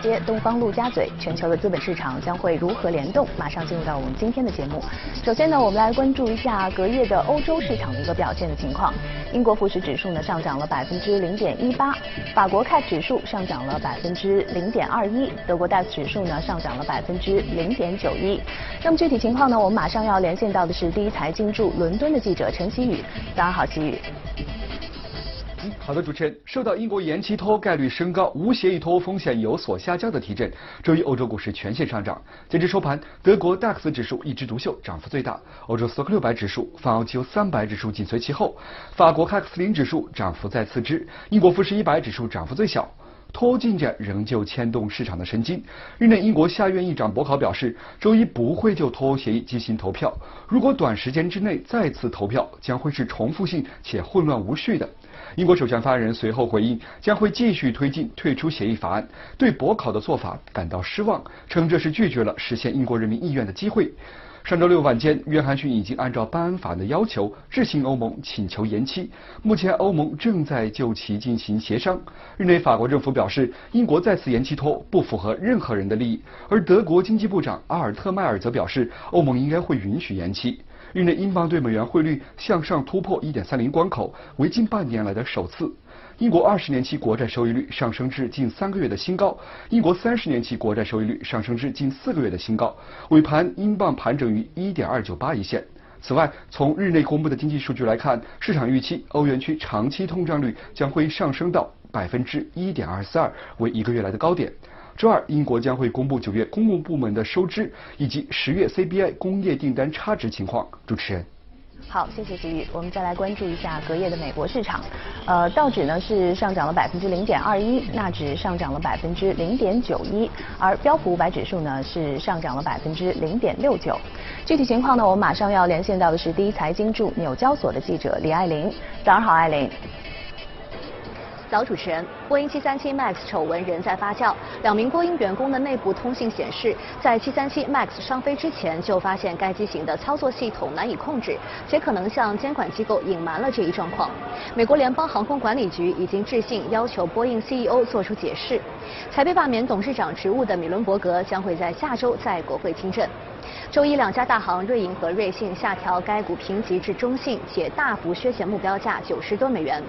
接，东方陆家嘴，全球的资本市场将会如何联动？马上进入到我们今天的节目。首先呢，我们来关注一下隔夜的欧洲市场的一个表现的情况。英国富时指数呢上涨了百分之零点一八，法国 CAC 指数上涨了百分之零点二一，德国 DAX 指数呢上涨了百分之零点九一。那么具体情况呢，我们马上要连线到的是第一财经驻伦敦的记者陈希宇。早上好，希宇。好的，主持人，受到英国延期脱欧概率升高、无协议脱欧风险有所下降的提振，周一欧洲股市全线上涨。截至收盘，德国 DAX 指数一枝独秀，涨幅最大；欧洲 STOXX 六百指数、泛欧汽油三百指数紧随其后；法国 CAC 四零指数涨幅在次之；英国富时一百指数涨幅最小。脱欧进展仍旧牵动市场的神经。日内，英国下院议长博考表示，周一不会就脱欧协议进行投票。如果短时间之内再次投票，将会是重复性且混乱无序的。英国首相发言人随后回应，将会继续推进退出协议法案，对博考的做法感到失望，称这是拒绝了实现英国人民意愿的机会。上周六晚间，约翰逊已经按照班恩法案的要求致信欧盟，请求延期。目前，欧盟正在就其进行协商。日内，法国政府表示，英国再次延期脱不符合任何人的利益，而德国经济部长阿尔特迈尔则表示，欧盟应该会允许延期。日内，英镑对美元汇率向上突破1.30关口，为近半年来的首次。英国二十年期国债收益率上升至近三个月的新高，英国三十年期国债收益率上升至近四个月的新高。尾盘，英镑盘整于1.298一线。此外，从日内公布的经济数据来看，市场预期欧元区长期通胀率将会上升到百分之1.242，为一个月来的高点。周二，英国将会公布九月公共部门的收支以及十月 CBI 工业订单差值情况。主持人，好，谢谢徐宇。我们再来关注一下隔夜的美国市场。呃，道指呢是上涨了百分之零点二一，纳指上涨了百分之零点九一，而标普五百指数呢是上涨了百分之零点六九。具体情况呢，我们马上要连线到的是第一财经驻纽交所的记者李爱玲。早上好，爱玲。早，主持人，波音737 MAX 丑闻仍在发酵。两名波音员工的内部通信显示，在737 MAX 上飞之前就发现该机型的操作系统难以控制，且可能向监管机构隐瞒了这一状况。美国联邦航空管理局已经致信要求波音 CEO 做出解释。才被罢免董事长职务的米伦伯格将会在下周在国会听证。周一，两家大行瑞银和瑞信下调该股评级至中性，且大幅削减目标价九十多美元。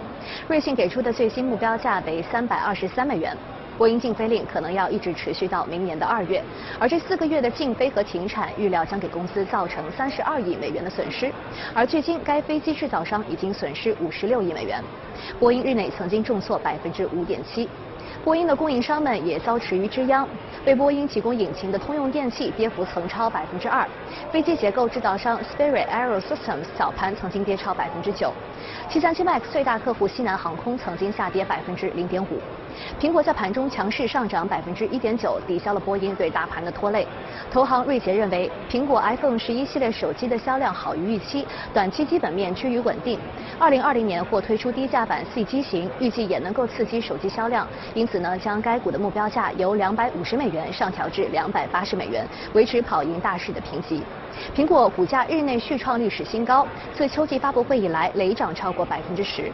瑞信给出的最新目标价为三百二十三美元。波音禁飞令可能要一直持续到明年的二月，而这四个月的禁飞和停产预料将给公司造成三十二亿美元的损失。而距今，该飞机制造商已经损失五十六亿美元。波音日内曾经重挫百分之五点七。波音的供应商们也遭池鱼之殃，为波音提供引擎的通用电气跌幅曾超百分之二。飞机结构制造商 Spirit Aerosystems 早盘曾经跌超百分之九。737 MAX 最大客户西南航空曾经下跌百分之零点五。苹果在盘中强势上涨百分之一点九，抵消了波音对大盘的拖累。投行瑞杰认为，苹果 iPhone 十一系列手机的销量好于预期，短期基本面趋于稳定。二零二零年或推出低价版 C 机型，预计也能够刺激手机销量。因此呢，将该股的目标价由两百五十美元上调至两百八十美元，维持跑赢大市的评级。苹果股价日内续创历史新高，自秋季发布会以来累涨超过百分之十。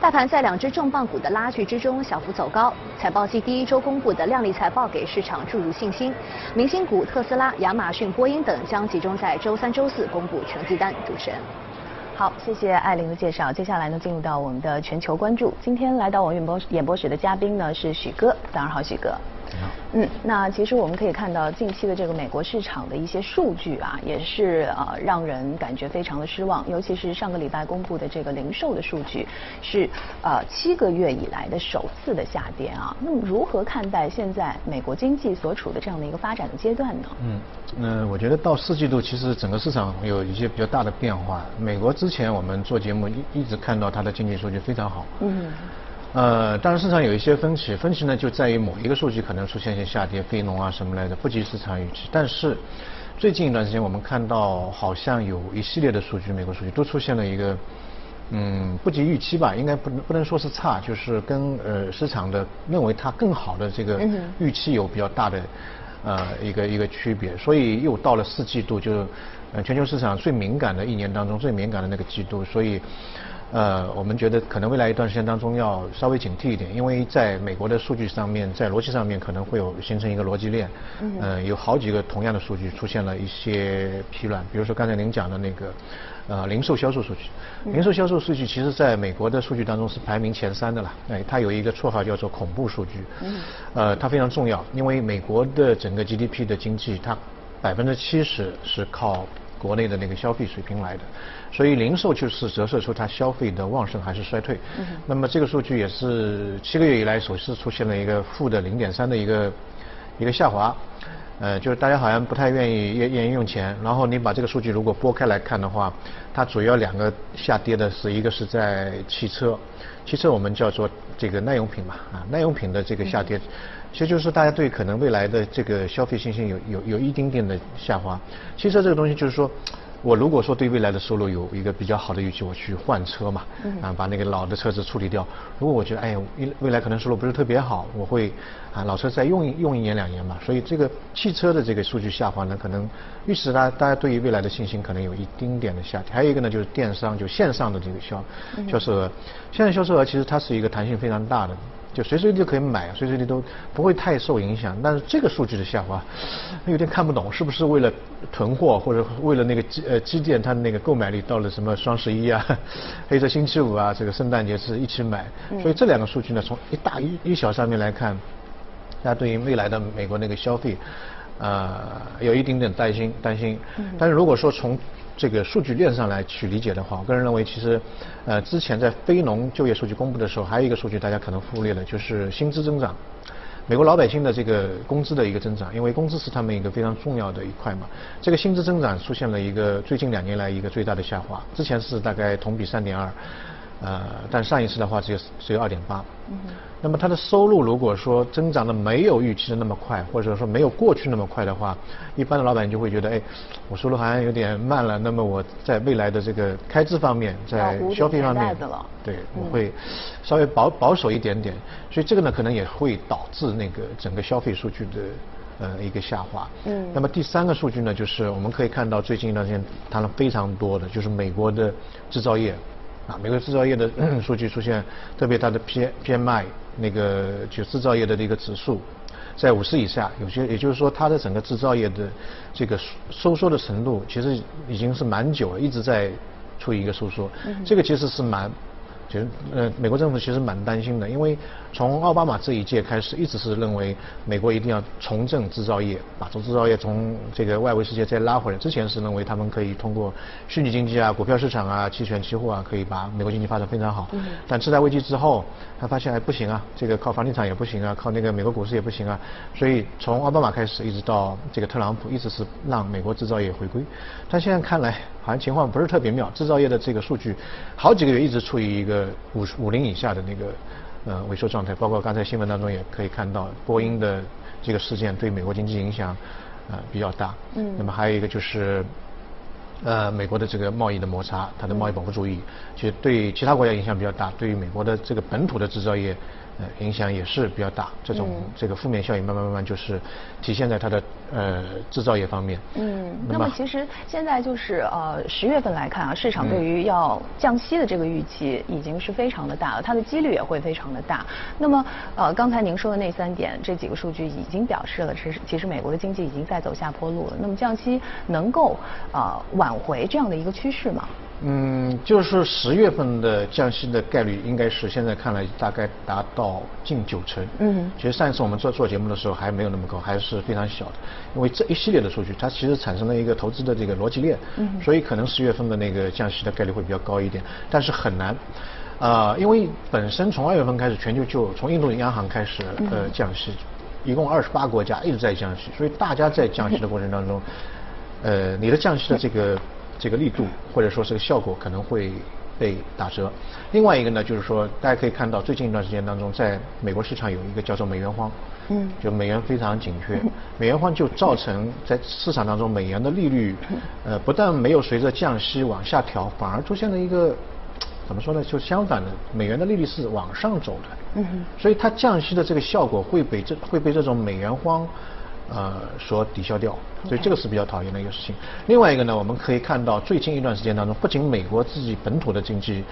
大盘在两只重磅股的拉锯之中小幅走高。财报季第一周公布的靓丽财报给市场注入信心。明星股特斯拉、亚马逊、波音等将集中在周三、周四公布成绩单。主持人，好，谢谢艾琳的介绍。接下来呢，进入到我们的全球关注。今天来到我们演播演播室的嘉宾呢是许哥。早上好，许哥。嗯，那其实我们可以看到近期的这个美国市场的一些数据啊，也是呃让人感觉非常的失望。尤其是上个礼拜公布的这个零售的数据，是呃七个月以来的首次的下跌啊。那么如何看待现在美国经济所处的这样的一个发展的阶段呢？嗯，那我觉得到四季度其实整个市场有一些比较大的变化。美国之前我们做节目一一直看到它的经济数据非常好。嗯。呃，当然市场有一些分歧，分歧呢就在于某一个数据可能出现一些下跌，非农啊什么来的不及市场预期。但是最近一段时间我们看到好像有一系列的数据，美国数据都出现了一个嗯不及预期吧，应该不能不能说是差，就是跟呃市场的认为它更好的这个预期有比较大的呃一个一个区别。所以又到了四季度，就是呃全球市场最敏感的一年当中最敏感的那个季度，所以。呃，我们觉得可能未来一段时间当中要稍微警惕一点，因为在美国的数据上面，在逻辑上面可能会有形成一个逻辑链，嗯，有好几个同样的数据出现了一些疲软，比如说刚才您讲的那个，呃，零售销售数据，零售销售数据其实在美国的数据当中是排名前三的了，哎，它有一个绰号叫做恐怖数据，嗯，呃，它非常重要，因为美国的整个 GDP 的经济，它百分之七十是靠。国内的那个消费水平来的，所以零售就是折射出它消费的旺盛还是衰退。那么这个数据也是七个月以来首次出现了一个负的零点三的一个一个下滑。呃，就是大家好像不太愿意愿愿意用钱。然后你把这个数据如果拨开来看的话，它主要两个下跌的是一个是在汽车，汽车我们叫做这个耐用品嘛啊，耐用品的这个下跌。其实就是大家对可能未来的这个消费信心有有有一丁点的下滑。汽车这个东西就是说，我如果说对未来的收入有一个比较好的预期，我去换车嘛，啊，把那个老的车子处理掉。如果我觉得哎，未未来可能收入不是特别好，我会啊老车再用一用一年两年嘛。所以这个汽车的这个数据下滑呢，可能预示大大家对于未来的信心可能有一丁点的下跌。还有一个呢，就是电商就线上的这个销销售额，现在销售额其实它是一个弹性非常大的。就随时随地可以买，随时随地都不会太受影响。但是这个数据的下滑，有点看不懂，是不是为了囤货，或者为了那个基呃积电它的那个购买力？到了什么双十一啊、黑色星期五啊，这个圣诞节是一起买。所以这两个数据呢，从一大一一小上面来看，那对于未来的美国那个消费，呃，有一点点担心担心。但是如果说从这个数据链上来去理解的话，我个人认为，其实，呃，之前在非农就业数据公布的时候，还有一个数据大家可能忽略了，就是薪资增长。美国老百姓的这个工资的一个增长，因为工资是他们一个非常重要的一块嘛。这个薪资增长出现了一个最近两年来一个最大的下滑，之前是大概同比三点二。呃，但上一次的话只有只有二点八。嗯。那么它的收入如果说增长的没有预期的那么快，或者说没有过去那么快的话，一般的老板就会觉得，哎，我收入好像有点慢了。那么我在未来的这个开支方面，在消费方面，对，我会稍微保保守一点点。所以这个呢，可能也会导致那个整个消费数据的呃一个下滑。嗯。那么第三个数据呢，就是我们可以看到最近一段时间谈了非常多的，就是美国的制造业。啊，美国制造业的数据出现特别大的 P PMI 那个就制造业的这个指数在五十以下，有些也就是说它的整个制造业的这个收缩的程度其实已经是蛮久了，一直在处于一个收缩，这个其实是蛮。其实，呃，美国政府其实蛮担心的，因为从奥巴马这一届开始，一直是认为美国一定要重振制造业，把从制造业从这个外围世界再拉回来。之前是认为他们可以通过虚拟经济啊、股票市场啊、期权、期货啊，可以把美国经济发展非常好。但次贷危机之后，他发现哎不行啊，这个靠房地产也不行啊，靠那个美国股市也不行啊。所以从奥巴马开始，一直到这个特朗普，一直是让美国制造业回归。但现在看来，好像情况不是特别妙，制造业的这个数据，好几个月一直处于一个五十五零以下的那个呃萎缩状态。包括刚才新闻当中也可以看到，波音的这个事件对美国经济影响呃比较大。嗯。那么还有一个就是呃美国的这个贸易的摩擦，它的贸易保护主义，其实对其他国家影响比较大，对于美国的这个本土的制造业。呃，影响也是比较大，这种这个负面效应慢慢慢慢就是体现在它的呃制造业方面。嗯，那么其实现在就是呃十月份来看啊，市场对于要降息的这个预期已经是非常的大了，它的几率也会非常的大。那么呃刚才您说的那三点，这几个数据已经表示了，其实其实美国的经济已经在走下坡路了。那么降息能够呃挽回这样的一个趋势吗？嗯，就是十月份的降息的概率，应该是现在看来大概达到近九成。嗯，其实上一次我们做做节目的时候还没有那么高，还是非常小的。因为这一系列的数据，它其实产生了一个投资的这个逻辑链。嗯，所以可能十月份的那个降息的概率会比较高一点，但是很难。啊，因为本身从二月份开始，全球就从印度央行开始呃降息，一共二十八国家一直在降息，所以大家在降息的过程当中，呃，你的降息的这个。这个力度或者说这个效果可能会被打折。另外一个呢，就是说大家可以看到，最近一段时间当中，在美国市场有一个叫做美元荒，嗯，就美元非常紧缺，美元荒就造成在市场当中美元的利率，呃，不但没有随着降息往下调，反而出现了一个怎么说呢？就相反的，美元的利率是往上走的。嗯所以它降息的这个效果会被这会被这种美元荒。呃所抵消掉，所以这个是比较讨厌的一个事情。另外一个呢，我们可以看到最近一段时间当中，不仅美国自己本土的经济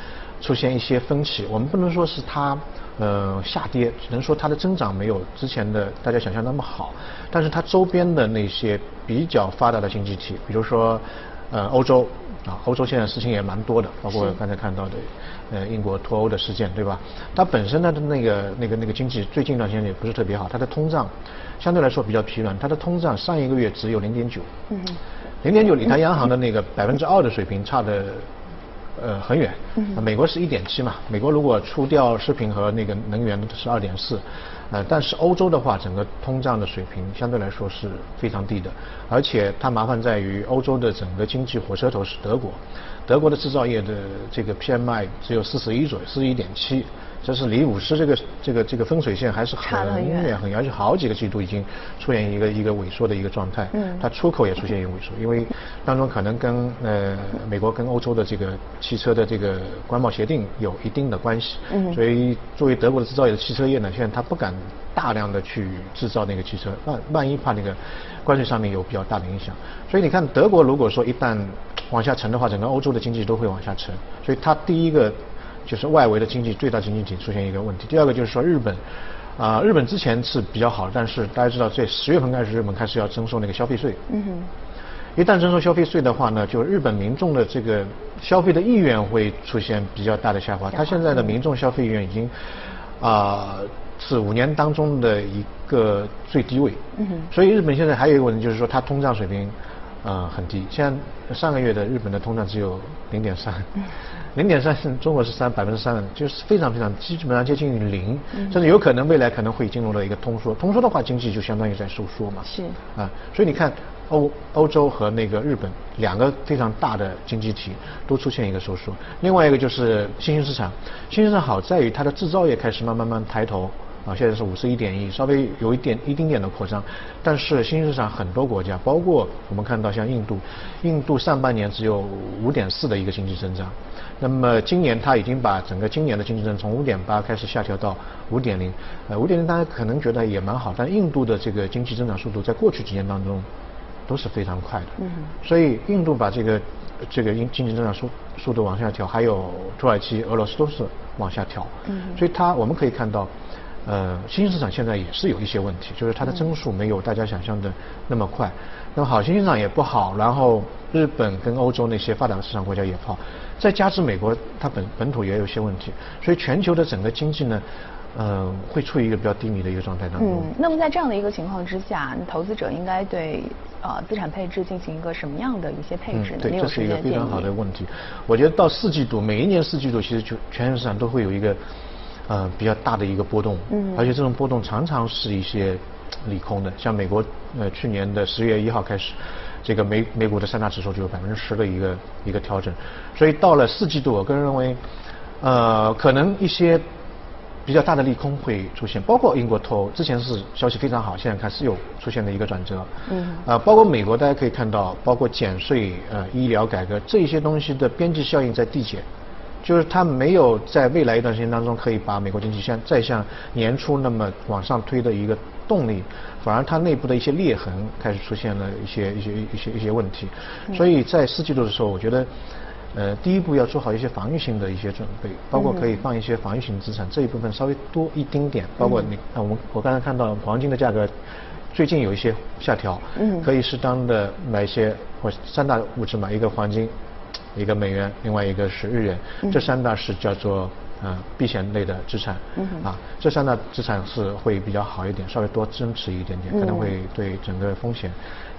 出现一些分歧，我们不能说是它呃下跌，只能说它的增长没有之前的大家想象那么好，但是它周边的那些比较发达的经济体，比如说呃欧洲。啊，欧洲现在事情也蛮多的，包括刚才看到的，呃，英国脱欧的事件，对吧？它本身它的那个那个那个经济最近一段时间也不是特别好，它的通胀相对来说比较疲软，它的通胀上一个月只有零点九，嗯，零点九离它央行的那个百分之二的水平差的呃很远，嗯，美国是一点七嘛，美国如果除掉食品和那个能源是二点四。呃，但是欧洲的话，整个通胀的水平相对来说是非常低的，而且它麻烦在于欧洲的整个经济火车头是德国，德国的制造业的这个 PMI 只有四十一左右，四十一点七。这是离五十这个这个这个分水线还是很远很远，而且好几个季度已经出现一个一个萎缩的一个状态。嗯，它出口也出现一个萎缩，因为当中可能跟呃美国跟欧洲的这个汽车的这个关贸协定有一定的关系。嗯，所以作为德国的制造业的汽车业呢，现在它不敢大量的去制造那个汽车，万万一怕那个关税上面有比较大的影响。所以你看德国如果说一旦往下沉的话，整个欧洲的经济都会往下沉。所以它第一个。就是外围的经济最大经济体出现一个问题。第二个就是说日本，啊，日本之前是比较好，但是大家知道，在十月份开始，日本开始要征收那个消费税。嗯哼。一旦征收消费税的话呢，就日本民众的这个消费的意愿会出现比较大的下滑。他现在的民众消费意愿已经，啊，是五年当中的一个最低位。嗯哼。所以日本现在还有一个问题，就是说它通胀水平，啊，很低。现在上个月的日本的通胀只有零点三。零点三是中国是三百分之三，就是非常非常基本上接近于零，甚至有可能未来可能会进入了一个通缩。通缩的话，经济就相当于在收缩嘛。是。啊，所以你看欧欧洲和那个日本两个非常大的经济体都出现一个收缩。另外一个就是新兴市场，新兴市场好在于它的制造业开始慢慢慢抬头。啊，现在是五十一点一，稍微有一点一丁点的扩张，但是新兴市场很多国家，包括我们看到像印度，印度上半年只有五点四的一个经济增长，那么今年它已经把整个今年的经济增长从五点八开始下调到五点零，呃，五点零大家可能觉得也蛮好，但印度的这个经济增长速度在过去几年当中都是非常快的，嗯，所以印度把这个这个经经济增长速速度往下调，还有土耳其、俄罗斯都是往下调，嗯，所以它我们可以看到。呃，新兴市场现在也是有一些问题，就是它的增速没有大家想象的那么快。那么好，新兴市场也不好，然后日本跟欧洲那些发达的市场国家也不好，再加之美国它本本土也有些问题，所以全球的整个经济呢，呃，会处于一个比较低迷的一个状态当中。嗯，那么在这样的一个情况之下，投资者应该对呃资产配置进行一个什么样的一些配置呢？对，这是一个非常好的问题。我觉得到四季度，每一年四季度其实就全球市场都会有一个。呃，比较大的一个波动，嗯，而且这种波动常常是一些利空的，像美国，呃，去年的十月一号开始，这个美美股的三大指数就有百分之十的一个一个调整，所以到了四季度，我个人认为，呃，可能一些比较大的利空会出现，包括英国脱欧，之前是消息非常好，现在看是有出现的一个转折，嗯，啊，包括美国，大家可以看到，包括减税、呃，医疗改革这些东西的边际效应在递减。就是它没有在未来一段时间当中可以把美国经济像再像年初那么往上推的一个动力，反而它内部的一些裂痕开始出现了一些一些一些一些问题，所以在四季度的时候，我觉得，呃，第一步要做好一些防御性的一些准备，包括可以放一些防御性资产，这一部分稍微多一丁点，包括你，我们我刚才看到黄金的价格最近有一些下调，嗯。可以适当的买一些或三大物质买一个黄金。一个美元，另外一个是日元，这三大是叫做呃避险类的资产，啊，这三大资产是会比较好一点，稍微多增持一点点，可能会对整个风险。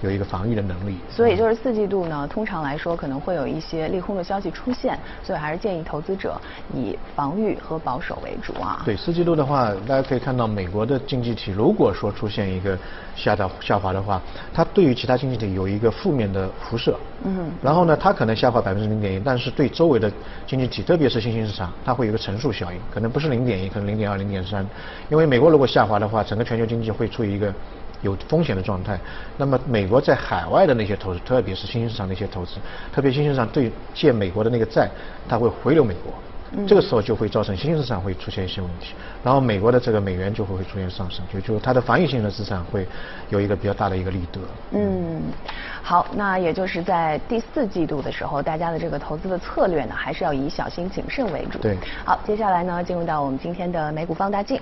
有一个防御的能力，所以就是四季度呢，通常来说可能会有一些利空的消息出现，所以还是建议投资者以防御和保守为主啊。对，四季度的话，大家可以看到美国的经济体如果说出现一个下的下滑的话，它对于其他经济体有一个负面的辐射。嗯。然后呢，它可能下滑百分之零点一，但是对周围的经济体，特别是新兴市场，它会有一个乘数效应，可能不是零点一，可能零点二、零点三，因为美国如果下滑的话，整个全球经济会处于一个。有风险的状态，那么美国在海外的那些投资，特别是新兴市场的一些投资，特别新兴市场对借美国的那个债，它会回流美国，这个时候就会造成新兴市场会出现一些问题，然后美国的这个美元就会会出现上升，就就它的防御性的资产会有一个比较大的一个利得。嗯，好，那也就是在第四季度的时候，大家的这个投资的策略呢，还是要以小心谨慎为主。对。好，接下来呢，进入到我们今天的美股放大镜。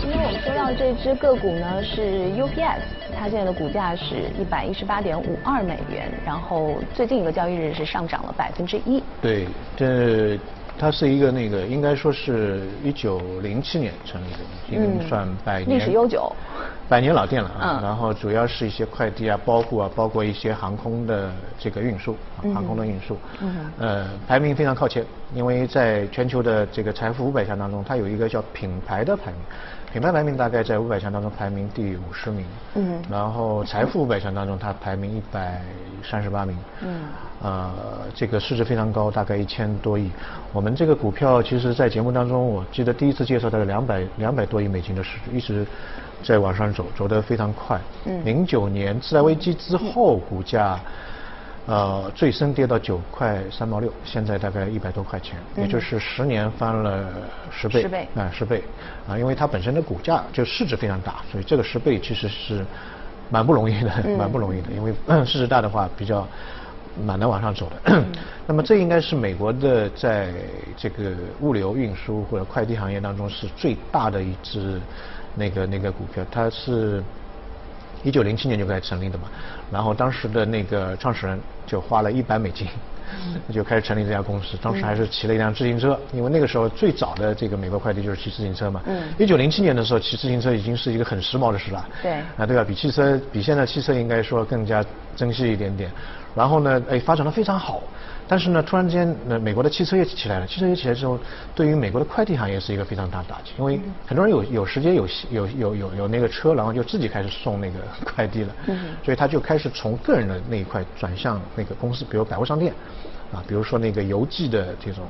今天我们说到这只个股呢是 UPS，它现在的股价是一百一十八点五二美元，然后最近一个交易日是上涨了百分之一。对，这它是一个那个应该说是一九零七年成立的，已经算百年历史悠久，百年老店了啊。然后主要是一些快递啊、包裹啊，包括一些航空的这个运输，航空的运输。嗯。呃，排名非常靠前，因为在全球的这个财富五百强当中，它有一个叫品牌的排名。品牌排名大概在五百强当中排名第五十名，嗯，然后财富五百强当中它排名一百三十八名，嗯，呃，这个市值非常高，大概一千多亿。我们这个股票其实，在节目当中，我记得第一次介绍大概两百两百多亿美金的市值，一直在往上走，走得非常快。嗯，零九年次贷危机之后，股价。呃，最深跌到九块三毛六，现在大概一百多块钱，也就是十年翻了十倍，十倍啊，十倍啊，因为它本身的股价就市值非常大，所以这个十倍其实是蛮不容易的，蛮不容易的，因为 市值大的话比较蛮难往上走的。那么这应该是美国的在这个物流运输或者快递行业当中是最大的一只那个那个股票，它是。一九零七年就开始成立的嘛，然后当时的那个创始人就花了一百美金，就开始成立这家公司。当时还是骑了一辆自行车，因为那个时候最早的这个美国快递就是骑自行车嘛。一九零七年的时候，骑自行车已经是一个很时髦的事了。对。啊，对吧？比汽车，比现在汽车应该说更加珍惜一点点。然后呢，哎，发展的非常好。但是呢，突然间，那美国的汽车业起来了。汽车业起来之后，对于美国的快递行业是一个非常大的打击，因为很多人有有时间、有有有有有那个车，然后就自己开始送那个快递了。嗯。所以他就开始从个人的那一块转向那个公司，比如百货商店，啊，比如说那个邮寄的这种，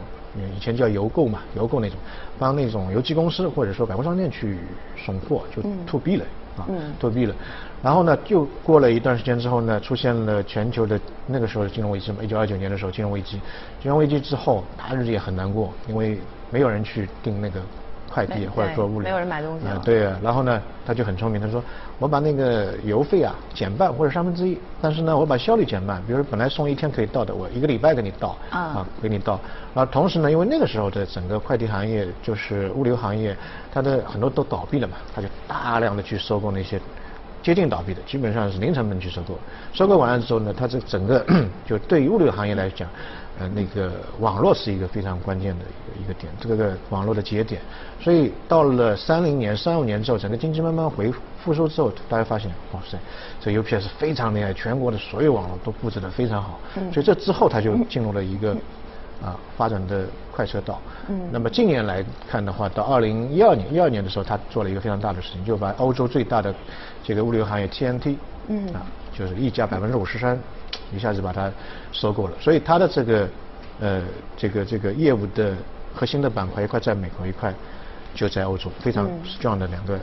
以前叫邮购嘛，邮购那种，帮那种邮寄公司或者说百货商店去送货，就 to B 了。啊，脱币了，然后呢，就过了一段时间之后呢，出现了全球的那个时候的金融危机嘛，一九二九年的时候金融危机，金融危机之后，他日子也很难过，因为没有人去订那个快递或者做物流，没有人买东西啊，对啊，然后呢，他就很聪明，他说我把那个邮费啊减半或者三分之一，但是呢，我把效率减半，比如本来送一天可以到的，我一个礼拜给你到啊，给你到，然后同时呢，因为那个时候的整个快递行业就是物流行业。它的很多都倒闭了嘛，他就大量的去收购那些接近倒闭的，基本上是零成本去收购。收购完了之后呢，它这整个 就对于物流行业来讲，呃，那个网络是一个非常关键的一个一个点，这个网络的节点。所以到了三零年、三五年之后，整个经济慢慢回复苏之后，大家发现，哇塞，这 UPS 非常厉害，全国的所有网络都布置的非常好。所以这之后，它就进入了一个。啊，发展的快车道。嗯。那么近年来看的话，到二零一二年，一二年的时候，他做了一个非常大的事情，就把欧洲最大的这个物流行业 TNT，嗯，啊，就是溢价百分之五十三，一下子把它收购了。所以它的这个呃这个这个业务的核心的板块一块在美国，一块就在欧洲，非常 strong 的两个。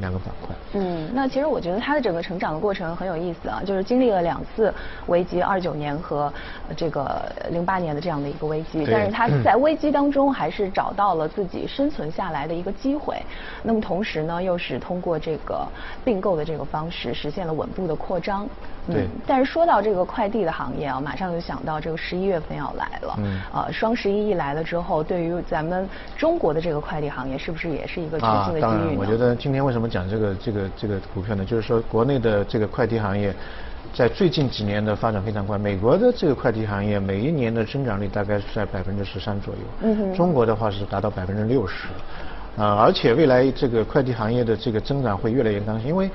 两个板块。嗯，那其实我觉得它的整个成长的过程很有意思啊，就是经历了两次危机，二九年和这个零八年的这样的一个危机，但是它在危机当中还是找到了自己生存下来的一个机会。那么同时呢，又是通过这个并购的这个方式实现了稳步的扩张。对。但是说到这个快递的行业啊，马上就想到这个十一月份要来了。嗯。呃，双十一一来了之后，对于咱们中国的这个快递行业，是不是也是一个全新的机遇呢？当然，我觉得今天为什么讲这个这个这个股票呢？就是说，国内的这个快递行业在最近几年的发展非常快。美国的这个快递行业每一年的增长率大概是在百分之十三左右。嗯哼。中国的话是达到百分之六十，啊，而且未来这个快递行业的这个增长会越来越刚性，因为。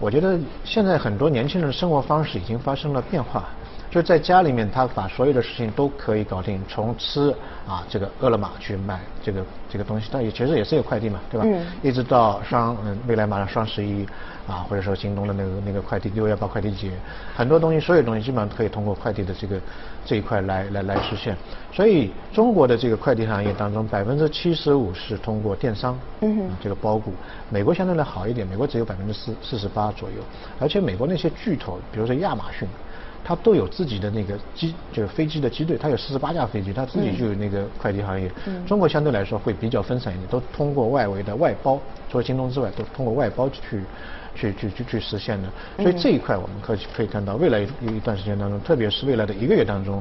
我觉得现在很多年轻人的生活方式已经发生了变化，就在家里面，他把所有的事情都可以搞定，从吃啊这个饿了么去买这个这个东西，但也其实也是有快递嘛，对吧？嗯。一直到双嗯未来马上双十一啊，或者说京东的那个那个快递六幺八快递节，很多东西所有东西基本上可以通过快递的这个这一块来来来实现。所以中国的这个快递行业当中，百分之七十五是通过电商，嗯哼，这个包裹。美国相对来好一点，美国只有百分之四四十八左右。而且美国那些巨头，比如说亚马逊，它都有自己的那个机，就是飞机的机队，它有四十八架飞机，它自己就有那个快递行业。嗯中国相对来说会比较分散一点，都通过外围的外包，除了京东之外，都通过外包去。去去去去实现的，所以这一块我们可以可以看到，未来一一段时间当中，特别是未来的一个月当中，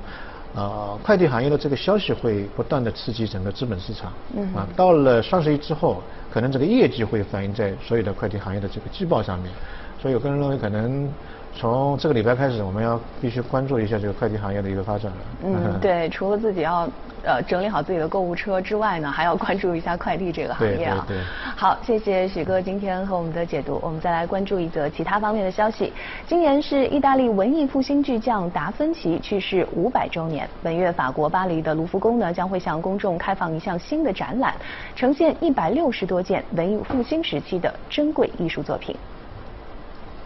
呃，快递行业的这个消息会不断的刺激整个资本市场。嗯。啊，到了双十一之后，可能这个业绩会反映在所有的快递行业的这个季报上面，所以我个人认为可能。从这个礼拜开始，我们要必须关注一下这个快递行业的一个发展了。嗯，对，除了自己要呃整理好自己的购物车之外呢，还要关注一下快递这个行业啊。对对对。好，谢谢许哥今天和我们的解读。我们再来关注一则其他方面的消息。今年是意大利文艺复兴巨匠达芬奇去世五百周年。本月法国巴黎的卢浮宫呢将会向公众开放一项新的展览，呈现一百六十多件文艺复兴时期的珍贵艺术作品。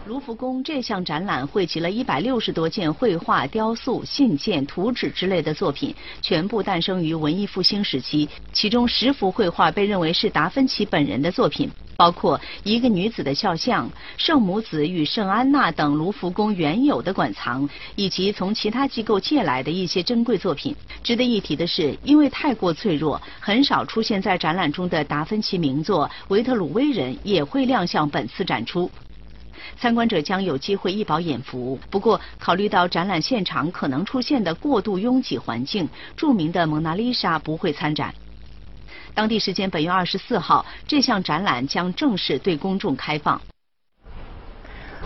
卢浮宫这项展览汇集了一百六十多件绘画、雕塑、信件、图纸之类的作品，全部诞生于文艺复兴时期。其中十幅绘画被认为是达芬奇本人的作品，包括一个女子的肖像、圣母子与圣安娜等卢浮宫原有的馆藏，以及从其他机构借来的一些珍贵作品。值得一提的是，因为太过脆弱，很少出现在展览中的达芬奇名作《维特鲁威人》也会亮相本次展出。参观者将有机会一饱眼福。不过，考虑到展览现场可能出现的过度拥挤环境，著名的蒙娜丽莎不会参展。当地时间本月二十四号，这项展览将正式对公众开放。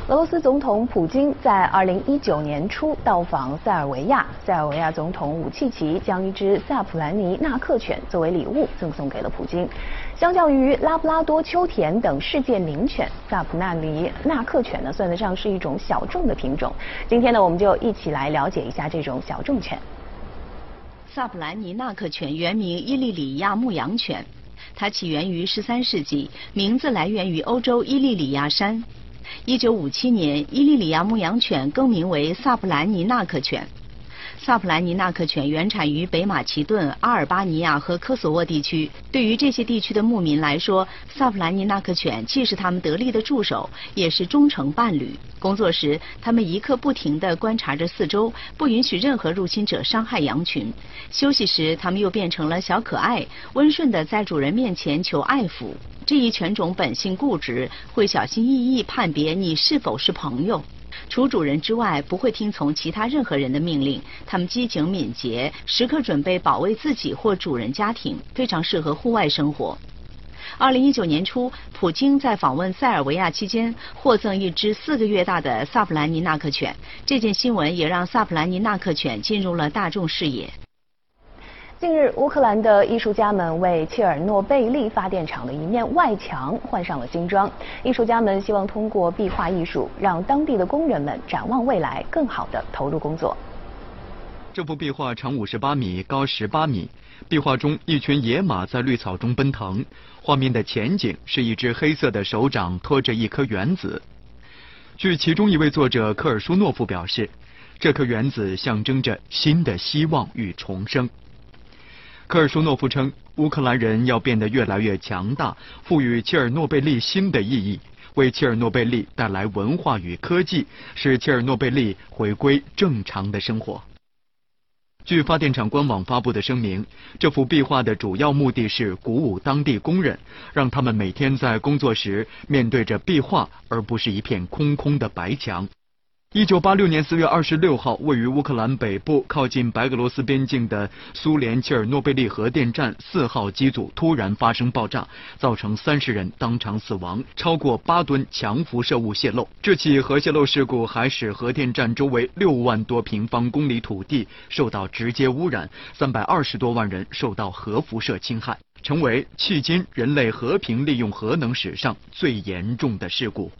俄罗斯总统普京在二零一九年初到访塞尔维亚，塞尔维亚总统武契奇将一只萨普兰尼纳克犬作为礼物赠送给了普京。相较于拉布拉多、秋田等世界名犬，萨普纳尼纳克犬呢算得上是一种小众的品种。今天呢，我们就一起来了解一下这种小众犬。萨普兰尼纳克犬原名伊利里亚牧羊犬，它起源于十三世纪，名字来源于欧洲伊利里亚山。一九五七年，伊利里亚牧羊犬更名为萨普兰尼纳克犬。萨普兰尼纳克犬原产于北马其顿、阿尔巴尼亚和科索沃地区。对于这些地区的牧民来说，萨普兰尼纳克犬既是他们得力的助手，也是忠诚伴侣。工作时，他们一刻不停地观察着四周，不允许任何入侵者伤害羊群。休息时，他们又变成了小可爱，温顺地在主人面前求爱抚。这一犬种本性固执，会小心翼翼判别你是否是朋友。除主人之外，不会听从其他任何人的命令。它们机警敏捷，时刻准备保卫自己或主人家庭，非常适合户外生活。二零一九年初，普京在访问塞尔维亚期间，获赠一只四个月大的萨普兰尼纳克犬。这件新闻也让萨普兰尼纳克犬进入了大众视野。近日，乌克兰的艺术家们为切尔诺贝利发电厂的一面外墙换上了新装。艺术家们希望通过壁画艺术，让当地的工人们展望未来，更好地投入工作。这幅壁画长五十八米，高十八米。壁画中，一群野马在绿草中奔腾。画面的前景是一只黑色的手掌托着一颗原子。据其中一位作者科尔舒诺夫表示，这颗原子象征着新的希望与重生。科尔舒诺夫称，乌克兰人要变得越来越强大，赋予切尔诺贝利新的意义，为切尔诺贝利带来文化与科技，使切尔诺贝利回归正常的生活。据发电厂官网发布的声明，这幅壁画的主要目的是鼓舞当地工人，让他们每天在工作时面对着壁画，而不是一片空空的白墙。一九八六年四月二十六号，位于乌克兰北部、靠近白俄罗斯边境的苏联切尔诺贝利核电站四号机组突然发生爆炸，造成三十人当场死亡，超过八吨强辐射物泄漏。这起核泄漏事故还使核电站周围六万多平方公里土地受到直接污染，三百二十多万人受到核辐射侵害，成为迄今人类和平利用核能史上最严重的事故。